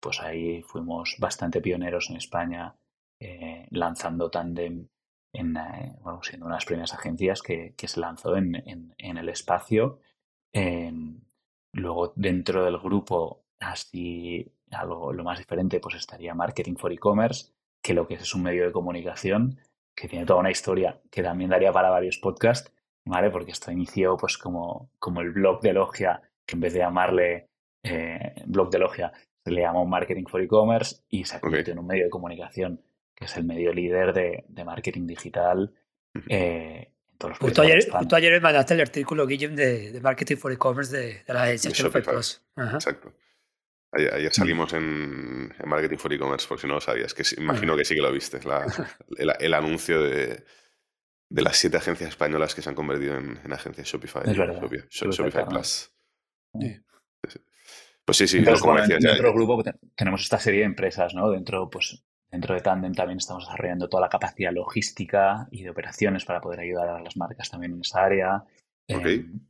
pues ahí fuimos bastante pioneros en España eh, lanzando Tandem en, eh, bueno, siendo unas primeras agencias que, se lanzó en, el espacio. Luego dentro del grupo, así algo lo más diferente, pues estaría Marketing for E-Commerce, que lo que es es un medio de comunicación que tiene toda una historia que también daría para varios podcasts, ¿vale? Porque esto inició pues como, como el blog de Logia, que en vez de llamarle eh, blog de Logia, le llamó Marketing for E-Commerce y se convirtió en un medio de comunicación que es el medio líder de, marketing digital. Eh, todos los justo, ayer, justo ayer me mandaste el artículo, Guillem, de, Marketing for E-Commerce de, la agencia Exacto. Ayer, salimos en, Marketing for E-Commerce, por si no lo sabías, que imagino que sí que lo viste, el, anuncio de, las siete agencias españolas que se han convertido en, agencias Shopify. Shopify, Plus. Pues sí, sí, como decías, dentro del grupo tenemos esta serie de empresas, ¿no? Dentro, pues, dentro de Tandem también estamos desarrollando toda la capacidad logística y de operaciones para poder ayudar a las marcas también en esa área. Em,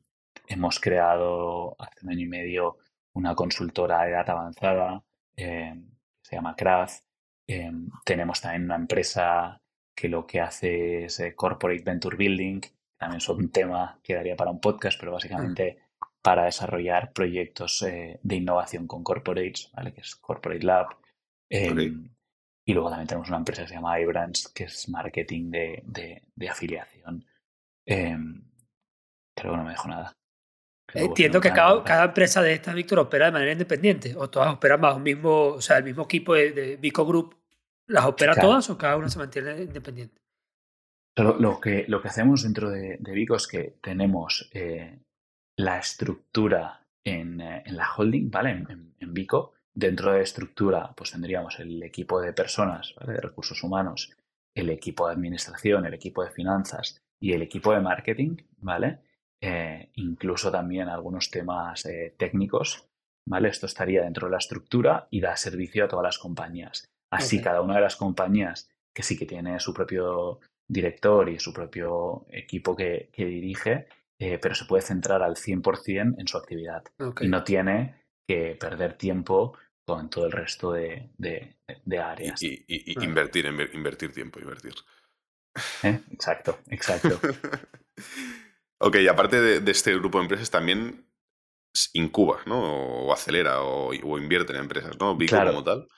hemos creado hace un año y medio una consultora de data avanzada em, que se llama Craft. Em, tenemos también una empresa que lo que hace es eh, Corporate Venture Building. También es un tema que daría para un podcast, pero básicamente para desarrollar proyectos eh, de innovación con corporates, ¿vale? que es Corporate Lab. Y luego también tenemos una empresa que se llama iBrands, que es marketing de, de, afiliación. Em, creo que no me dejo nada. Entiendo que cada, cada, empresa de estas, Víctor, opera de manera independiente, o todas operan bajo un mismo, o sea, el mismo equipo de, Vico Group, ¿las opera todas o cada una se mantiene independiente? Lo, lo, que, lo que hacemos dentro de, de Vico es que tenemos eh, la estructura en, eh, en la holding, ¿vale? En, en, Vico. Dentro de estructura, pues tendríamos el equipo de personas, ¿vale? De recursos humanos, el equipo de administración, el equipo de finanzas y el equipo de marketing, ¿vale? Eh, incluso también algunos temas eh, técnicos, ¿vale? Esto estaría dentro de la estructura y da servicio a todas las compañías. Así, cada una de las compañías que sí que tiene su propio director y su propio equipo que, que dirige, eh, pero se puede centrar al 100% en su actividad y no tiene que perder tiempo con todo el resto de, áreas. Y, invertir, invertir tiempo, invertir. ¿Eh? Exacto, exacto. ok, y aparte de, este grupo de empresas, también incuba, ¿no? O acelera o, invierte en empresas, ¿no? Vico como tal.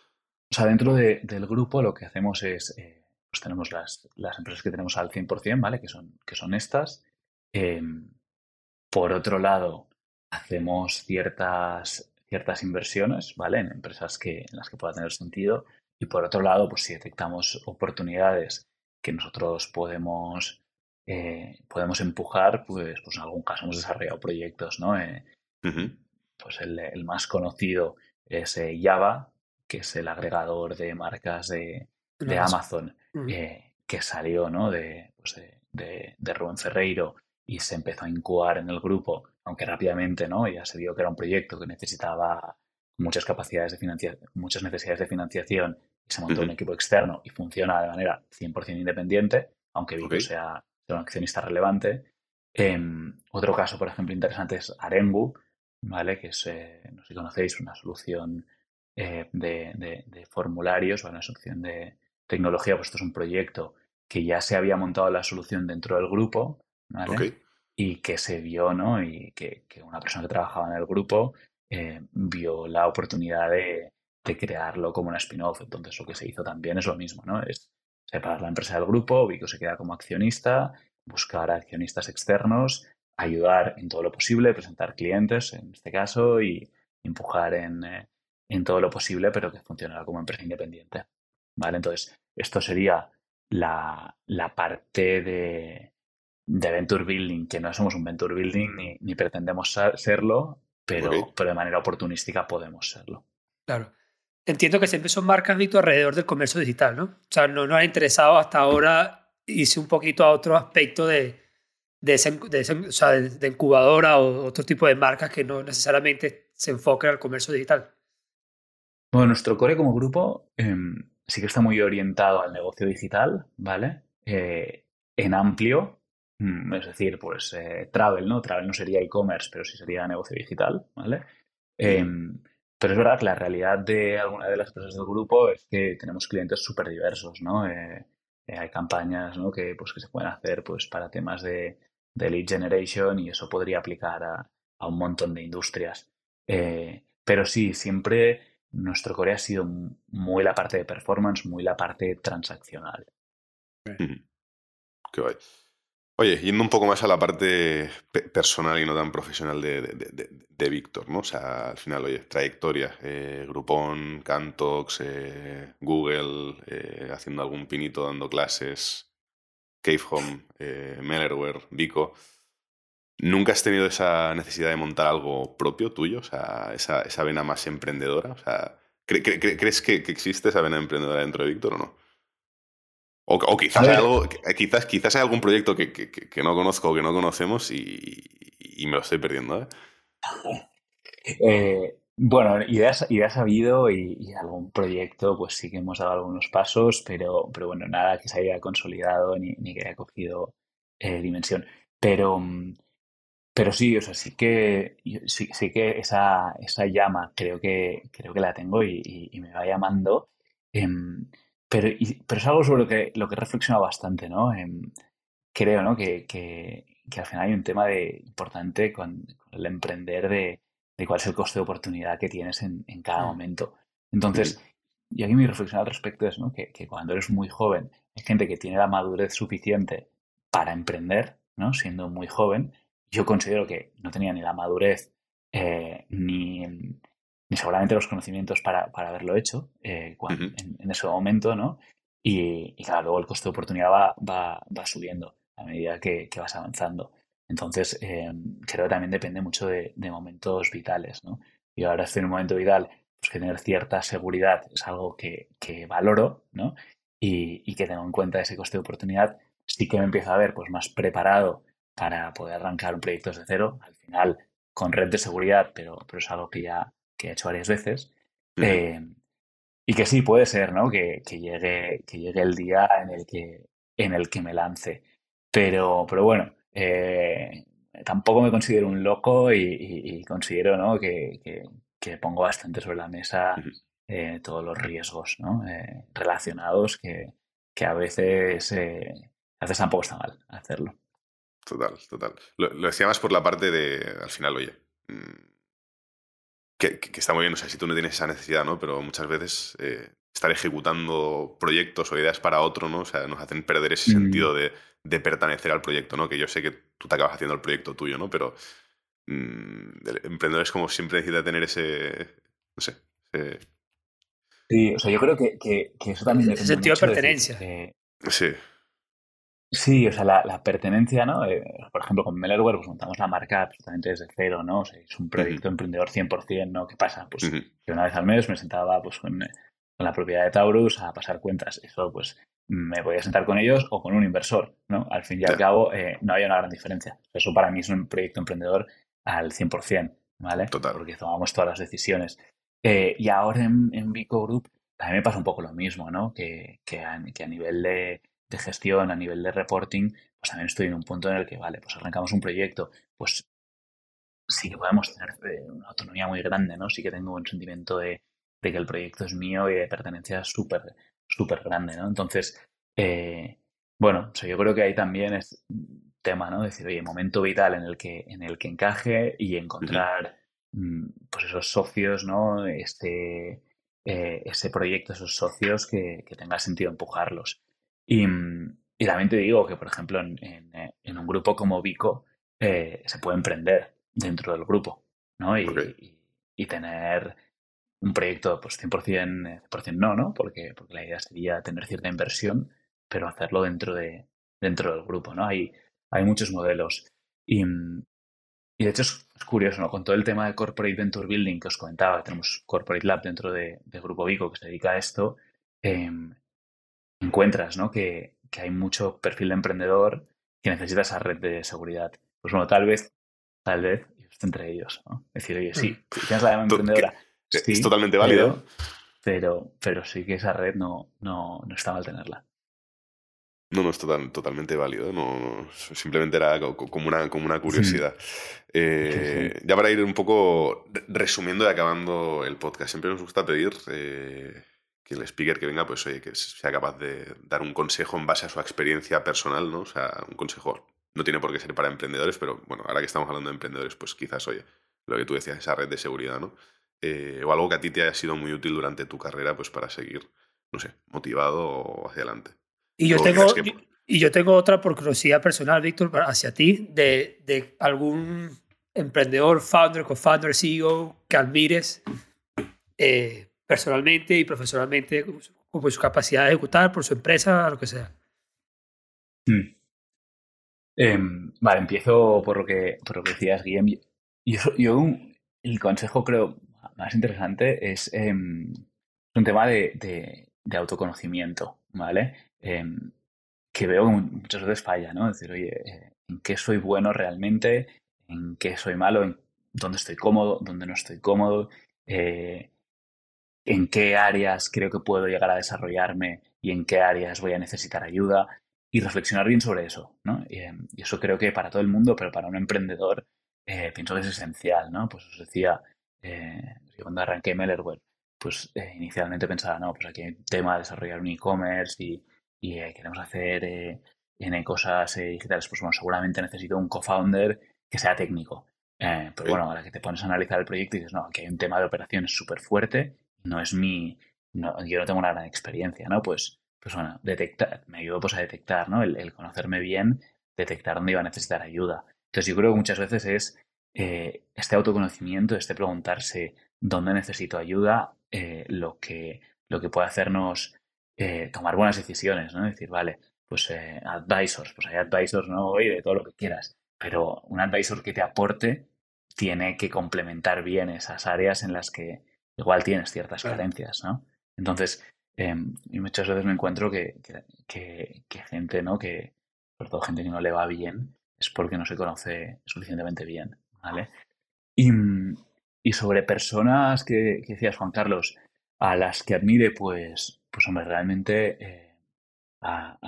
O sea, dentro del grupo lo que hacemos es, eh, pues tenemos las, empresas que tenemos al 100%, ¿vale? Que son, que son estas. Em, por otro lado, hacemos ciertas, ciertas inversiones, ¿vale? En empresas que, en las que pueda tener sentido. Y por otro lado, pues si detectamos oportunidades que nosotros podemos, eh, podemos empujar, pues, pues en algún caso hemos desarrollado proyectos, ¿no? Eh, pues el, más conocido es eh, Java, que es el agregador de marcas de, Amazon, que salió, ¿no? De, pues de, de, Rubén Ferreiro y se empezó a incubar en el grupo, aunque rápidamente, ¿no? Ya se vio que era un proyecto que necesitaba muchas capacidades de financiación, muchas necesidades de financiación se montó un equipo externo y funciona de manera 100% independiente, aunque Vico sea, un accionista relevante. Em, otro caso, por ejemplo, interesante es Arengu, ¿vale? que es, eh, no sé si conocéis, una solución eh, de, formularios o una solución de tecnología. Pues esto es un proyecto que ya se había montado la solución dentro del grupo ¿vale? Y que se vio, ¿no? Y que, que, una persona que trabajaba en el grupo eh, vio la oportunidad de, de crearlo como una spin-off. Entonces lo que se hizo también es lo mismo, ¿no? Es separar la empresa del grupo, Vico se queda como accionista, buscar accionistas externos, ayudar en todo lo posible, presentar clientes en este caso y empujar en, eh, en todo lo posible, pero que funcionara como empresa independiente. ¿Vale? Entonces, esto sería la, la parte de, de Venture Building, que no somos un Venture Building ni, ni pretendemos serlo, pero, pero de manera oportunística podemos serlo. Claro. Entiendo que siempre son marcas, Víctor, alrededor del comercio digital, ¿no? O sea, no nos ha interesado hasta ahora irse un poquito a otro aspecto de, de, o sea, de, incubadora o otro tipo de marcas que no necesariamente se enfoquen al comercio digital. Bueno, nuestro core como grupo em, sí que está muy orientado al negocio digital, ¿vale? Eh, en amplio, mm, es decir, pues eh, travel, ¿no? Travel no sería e-commerce, pero sí sería negocio digital, ¿vale? Em, pero es verdad que la realidad de alguna de las empresas del grupo es que tenemos clientes súper diversos, ¿no? Eh, eh, hay campañas ¿no? que, pues, que se pueden hacer pues, para temas de, lead generation y eso podría aplicar a, un montón de industrias. Eh, pero sí, siempre nuestro core ha sido muy la parte de performance, muy la parte transaccional. Qué guay. Oye, yendo un poco más a la parte personal y no tan profesional de, de, Víctor, ¿no? O sea, al final, oye, trayectoria, eh, Cantox, eh, Google, eh, haciendo algún pinito, dando clases, Cave Home, eh, Mellerware, Vico. ¿Nunca has tenido esa necesidad de montar algo propio tuyo? O sea, esa, esa vena más emprendedora. O sea, ¿crees que, que existe esa vena emprendedora dentro de Víctor o no? O, quizás, hay algo, quizás, quizás hay algún proyecto que, que, no conozco o que no conocemos y, y, me lo estoy perdiendo. ¿eh? eh bueno, ideas, ideas ha habido y, algún proyecto, pues sí que hemos dado algunos pasos, pero, pero bueno, nada que se haya consolidado ni, ni que haya cogido eh, dimensión. Pero, pero sí, o sea, sí que, sí, sí que esa, esa llama creo que, creo que la tengo y, me va llamando. Em, pero, pero es algo sobre lo que, lo que reflexiona bastante, ¿no? Em, creo, ¿no? Que, que, que, al final hay un tema de, importante con, el emprender de, de, cuál es el coste de oportunidad que tienes en, en cada mm. momento. Entonces, y aquí mi reflexión al respecto es, ¿no? Que, que cuando eres muy joven, hay gente que tiene la madurez suficiente para emprender, ¿no? Siendo muy joven. Yo considero que no tenía ni la madurez eh, ni, ni seguramente los conocimientos para, para haberlo hecho eh, en, ese momento, ¿no? Y, claro, luego el coste de oportunidad va, va, va subiendo a medida que, que vas avanzando. Entonces, eh, creo que también depende mucho de, de, momentos vitales, ¿no? Y ahora estoy en un momento vital, pues que tener cierta seguridad es algo que, que valoro, ¿no? Y, y, que tengo en cuenta ese coste de oportunidad, sí que me empiezo a ver pues más preparado para poder arrancar un proyecto desde cero, al final con red de seguridad, pero, pero es algo que ya, que he hecho varias veces. Eh, y que sí, puede ser, ¿no? Que, que, llegue, que llegue el día en el que, en el que me lance. Pero, pero bueno, eh, tampoco me considero un loco y, considero ¿no? que, pongo bastante sobre la mesa eh, todos los riesgos ¿no? Eh, relacionados que, a veces, a veces tampoco está mal hacerlo. Total, total. Lo, decía más por la parte de, al final, oye, mm, que, está muy bien, o sea, si tú no tienes esa necesidad, ¿no? Pero muchas veces eh, estar ejecutando proyectos o ideas para otro, ¿no? O sea, nos hacen perder ese sentido mm. de, pertenecer al proyecto, ¿no? Que yo sé que tú te acabas haciendo el proyecto tuyo, ¿no? Pero mm, el emprendedor es como siempre necesita tener ese, no sé, Sí, o sea, yo creo que, que, eso también... Ese sentido de pertenencia. sí. Sí, o sea, la, pertenencia, ¿no? Eh, por ejemplo, con Mellerware pues montamos la marca absolutamente desde cero, ¿no? O sea, es un proyecto emprendedor 100%, ¿no? ¿Qué pasa? Pues que una vez al mes me sentaba pues con, la propiedad de Taurus a pasar cuentas. Eso, pues, me podía sentar con ellos o con un inversor, ¿no? Al fin y al cabo, eh, no hay una gran diferencia. Eso para mí es un proyecto emprendedor al 100%, ¿vale? Total. Porque tomamos todas las decisiones. Eh, y ahora en, en Vico Group también me pasa un poco lo mismo, ¿no? Que, que a nivel de de gestión, a nivel de reporting, pues también estoy en un punto en el que, vale, pues arrancamos un proyecto, pues sí que podemos tener eh, una autonomía muy grande, ¿no? Sí que tengo un sentimiento de, que el proyecto es mío y de pertenencia súper, súper grande, ¿no? Entonces, eh, bueno, yo creo que ahí también es tema, ¿no? Decir, oye, momento vital en el que, en el que encaje y encontrar, mm, pues esos socios, ¿no? Este, eh, ese proyecto, esos socios que, que tenga sentido empujarlos. Y, y, también te digo que, por ejemplo, en, en, un grupo como Vico eh, se puede emprender dentro del grupo, ¿no? Y, y, tener un proyecto, pues 100%, 100% no, ¿no? Porque, porque la idea sería tener cierta inversión, pero hacerlo dentro, de, dentro del grupo, ¿no? Hay, hay muchos modelos. Y, y de hecho es, curioso, ¿no? Con todo el tema de Corporate Venture Building que os comentaba, tenemos Corporate Lab dentro de, de Grupo Vico que se dedica a esto, eh, encuentras ¿no? que, que, hay mucho perfil de emprendedor que necesita esa red de seguridad. Pues bueno, tal vez, tal vez, entre ellos. ¿no? Es decir, oye, sí, mm. tienes la llama emprendedora. es totalmente válido. Pero, pero, sí que esa red no, no, no está mal tenerla. No, no, es totalmente válido. No, simplemente era como una, como una curiosidad. Eh, ya para ir un poco resumiendo y acabando el podcast, siempre nos gusta pedir eh, que el speaker que venga, pues oye, que sea capaz de dar un consejo en base a su experiencia personal, ¿no? O sea, un consejo no tiene por qué ser para emprendedores, pero bueno, ahora que estamos hablando de emprendedores, pues quizás, oye, lo que tú decías, esa red de seguridad, ¿no? Eh, o algo que a ti te haya sido muy útil durante tu carrera, pues para seguir, no sé, motivado hacia adelante. Y yo, tengo, y yo tengo otra por curiosidad personal, Víctor, hacia ti, de, de algún emprendedor, founder, co-founder, CEO que admires. Eh, personalmente y profesionalmente, por su capacidad de ejecutar, por su empresa, lo que sea. Hmm. Em, vale, empiezo por lo que, por lo que decías, Guillem. Yo, yo, el consejo creo más interesante es em, un tema de, autoconocimiento, ¿vale? Em, que veo que muchas veces falla, ¿no? Es decir, oye, eh, ¿en qué soy bueno realmente? ¿En qué soy malo? ¿En dónde estoy cómodo? ¿Dónde no estoy cómodo? Eh, en qué áreas creo que puedo llegar a desarrollarme y en qué áreas voy a necesitar ayuda y reflexionar bien sobre eso, ¿no? Y, eh, eso creo que para todo el mundo, pero para un emprendedor, eh, pienso que es esencial, ¿no? Pues os decía, eh, cuando arranqué Mellerware, pues inicialmente pensaba, no, pues aquí hay un tema de desarrollar un e-commerce y, queremos hacer en cosas digitales, pues bueno, seguramente necesito un co-founder que sea técnico. pero bueno, ahora que te pones a analizar el proyecto y dices, no, aquí hay un tema de operaciones súper fuerte no es mi, yo no tengo una gran experiencia, ¿no? Pues, pues bueno, detectar, me ayudó pues a detectar, ¿no? El, conocerme bien, detectar dónde iba a necesitar ayuda. Entonces yo creo que muchas veces es eh, este autoconocimiento, este preguntarse dónde necesito ayuda, eh, lo, que, lo que puede hacernos eh, tomar buenas decisiones, ¿no? Decir, vale, pues advisors, pues hay advisors, ¿no? Oye, de todo lo que quieras, pero un advisor que te aporte tiene que complementar bien esas áreas en las que igual tienes ciertas carencias, ¿no? Entonces, eh, y muchas veces me encuentro que, que, gente, ¿no? Que, sobre todo gente que no le va bien, es porque no se conoce suficientemente bien, ¿vale? Y, y sobre personas que, que, decías, Juan Carlos, a las que admire, pues, pues hombre, realmente eh, a,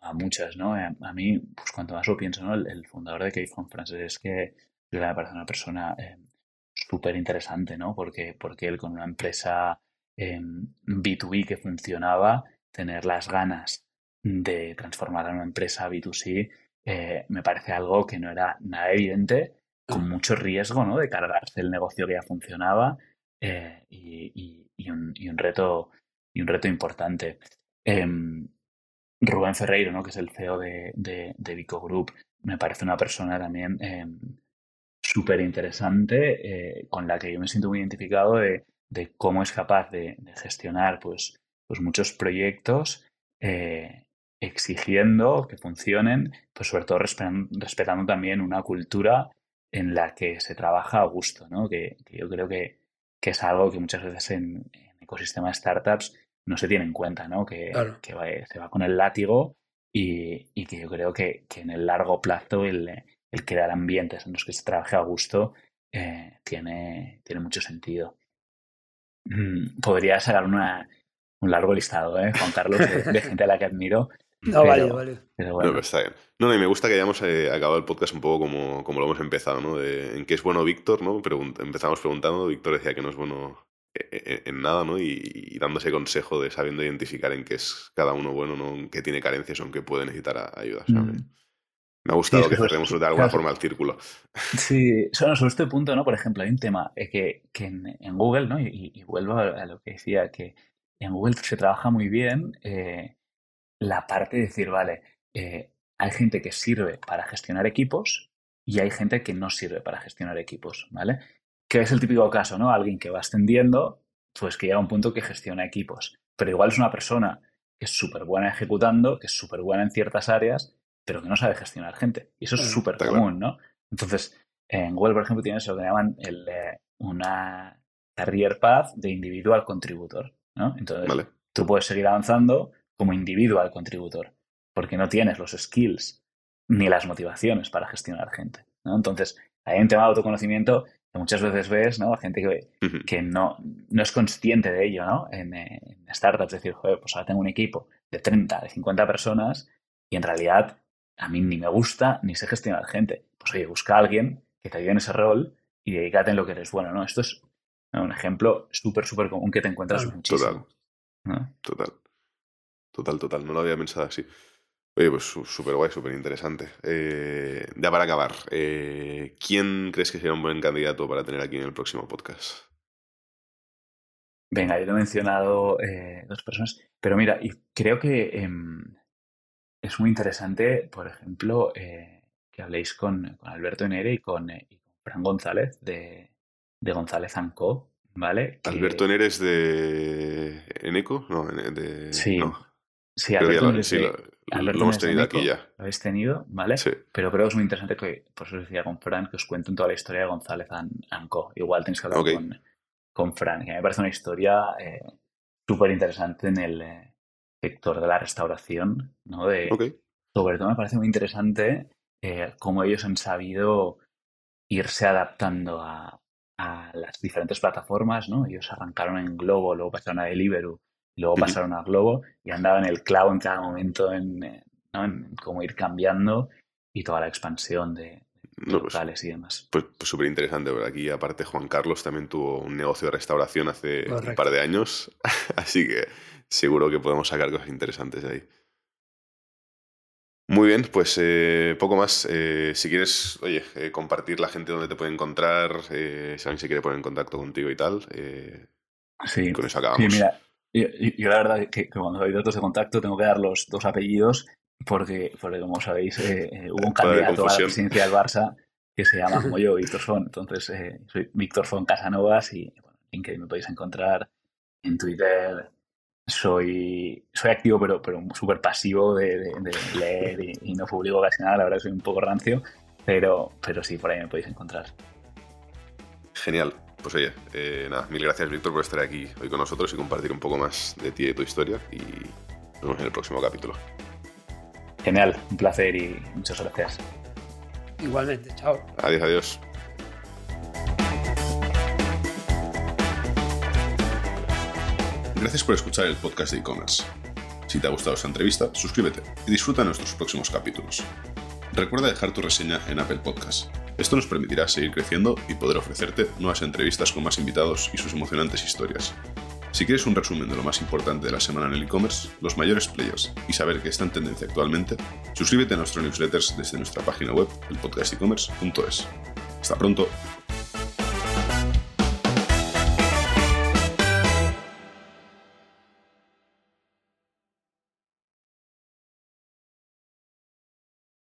a, muchas, ¿no? A, mí, pues cuanto más lo pienso, ¿no? El, fundador de Keyphone Francis es que me parece una persona eh, súper interesante, ¿no? Porque, porque él con una empresa B2B que funcionaba, tener las ganas de transformar a una empresa B2C eh, me parece algo que no era nada evidente, con mucho riesgo ¿no? de cargarse el negocio que ya funcionaba eh, y, un, reto, y un reto importante. Em, Rubén Ferreiro, ¿no? que es el CEO de, de, Vico Group, me parece una persona también em, súper interesante eh, con la que yo me siento muy identificado de, cómo es capaz de, gestionar pues, pues muchos proyectos exigiendo que funcionen, pues sobre todo respetando, también una cultura en la que se trabaja a gusto, ¿no? Que, yo creo que, es algo que muchas veces en, en ecosistema de startups no se tiene en cuenta, ¿no? Que, se va con el látigo y, que yo creo que, en el largo plazo el, crear ambientes en los que se trabaje a gusto eh, tiene, tiene mucho sentido. Mm, podría sacar una, un largo listado, ¿eh, Juan Carlos, de, gente a la que admiro, no, vale, vale. No, está bien. No, y me gusta que hayamos eh, acabado el podcast un poco como, como lo hemos empezado, ¿no? De, en qué es bueno Víctor, ¿no? empezamos preguntando, Víctor decía que no es bueno eh, en, nada, ¿no? Y, dándose consejo de sabiendo identificar en qué es cada uno bueno, ¿no? En qué tiene carencias o en qué puede necesitar ayuda. Mm. Me ha gustado que cerremos de alguna forma el círculo. Sí, solo sobre este punto, ¿no? Por ejemplo, hay un tema que, que en, Google, ¿no? Y, vuelvo a, lo que decía, que en Google se trabaja muy bien la parte de decir, vale, eh, hay gente que sirve para gestionar equipos y hay gente que no sirve para gestionar equipos, ¿vale? Que es el típico caso, ¿no? Alguien que va ascendiendo, pues que llega a un punto que gestiona equipos, pero igual es una persona que es súper buena ejecutando, que es súper buena en ciertas áreas, pero que no sabe gestionar gente. Y eso es súper común, ¿no? Entonces, en Google, por ejemplo, tienes lo que llaman el, eh, una career path de individual contributor, ¿no? Entonces, tú puedes seguir avanzando, como individual contributor, porque no tienes los skills ni las motivaciones para gestionar gente. ¿no? Entonces, hay un tema de autoconocimiento que muchas veces ves, ¿no? Gente que, que no, no es consciente de ello, ¿no? En, startups, decir, joder, pues ahora tengo un equipo de 30, de 50 personas y en realidad a mí ni me gusta ni sé gestionar gente. Pues oye, busca a alguien que te ayude en ese rol y dedícate en lo que eres bueno, ¿no? Esto es un ejemplo súper, súper común que te encuentras muchísimo. Total. Total. Total, total. No lo había pensado así. Oye, pues súper guay, súper interesante. Eh, ya para acabar, eh, ¿quién crees que sería un buen candidato para tener aquí en el próximo podcast? Venga, yo te he mencionado eh, dos personas, pero mira, y creo que em, es muy interesante, por ejemplo, que habléis con, Alberto Nere y con, Fran González de, González Co. ¿Vale? Alberto Nere es de Eneco, no, de... Sí. Sí, Alberto lo, sí, lo, hemos tenido aquí ya. Lo habéis tenido, ¿vale? Sí. Pero creo que es muy interesante que, por eso decía con Fran, que os cuenten toda la historia de González Anco. Igual tenéis que hablar con, con Fran, que me parece una historia eh, súper interesante en el eh, sector de la restauración, ¿no? De, Sobre todo me parece muy interesante eh, cómo ellos han sabido irse adaptando a, a, las diferentes plataformas, ¿no? Ellos arrancaron en Globo, luego pasaron a Deliveroo, Luego pasaron a Globo y andaban el clavo en cada momento en, eh, cómo ir cambiando y toda la expansión de, pues, locales y demás. Pues súper pues interesante, aquí aparte Juan Carlos también tuvo un negocio de restauración hace un par de años, así que seguro que podemos sacar cosas interesantes de ahí. Muy bien, pues eh, poco más. Eh, si quieres, oye, compartir la gente donde te puede encontrar, si alguien se quiere poner en contacto contigo y tal, sí. con eso acabamos. Sí, mira, yo, la verdad que, cuando hay datos de contacto tengo que dar los dos apellidos porque, porque como sabéis, eh, eh, hubo un candidato a la presidencia del Barça que se llama como yo, Víctor Fon. Entonces, eh, soy Víctor Fon Casanovas y bueno, en que me podéis encontrar en Twitter. Soy, soy activo, pero, pero súper pasivo de, leer y, no publico casi nada. La verdad, soy un poco rancio, pero, pero sí, por ahí me podéis encontrar. Genial. Pues oye, eh, nada, mil gracias Víctor por estar aquí hoy con nosotros y compartir un poco más de ti y de tu historia y nos vemos en el próximo capítulo. Genial, un placer y muchas gracias. Igualmente, chao. Adiós, adiós. Gracias por escuchar el podcast de e-commerce. Si te ha gustado esta entrevista, suscríbete y disfruta nuestros próximos capítulos. Recuerda dejar tu reseña en Apple Podcast. Esto nos permitirá seguir creciendo y poder ofrecerte nuevas entrevistas con más invitados y sus emocionantes historias. Si quieres un resumen de lo más importante de la semana en el e-commerce, los mayores players y saber qué está en tendencia actualmente, suscríbete a nuestro newsletter desde nuestra página web, elpodcastecommerce.es. Hasta pronto.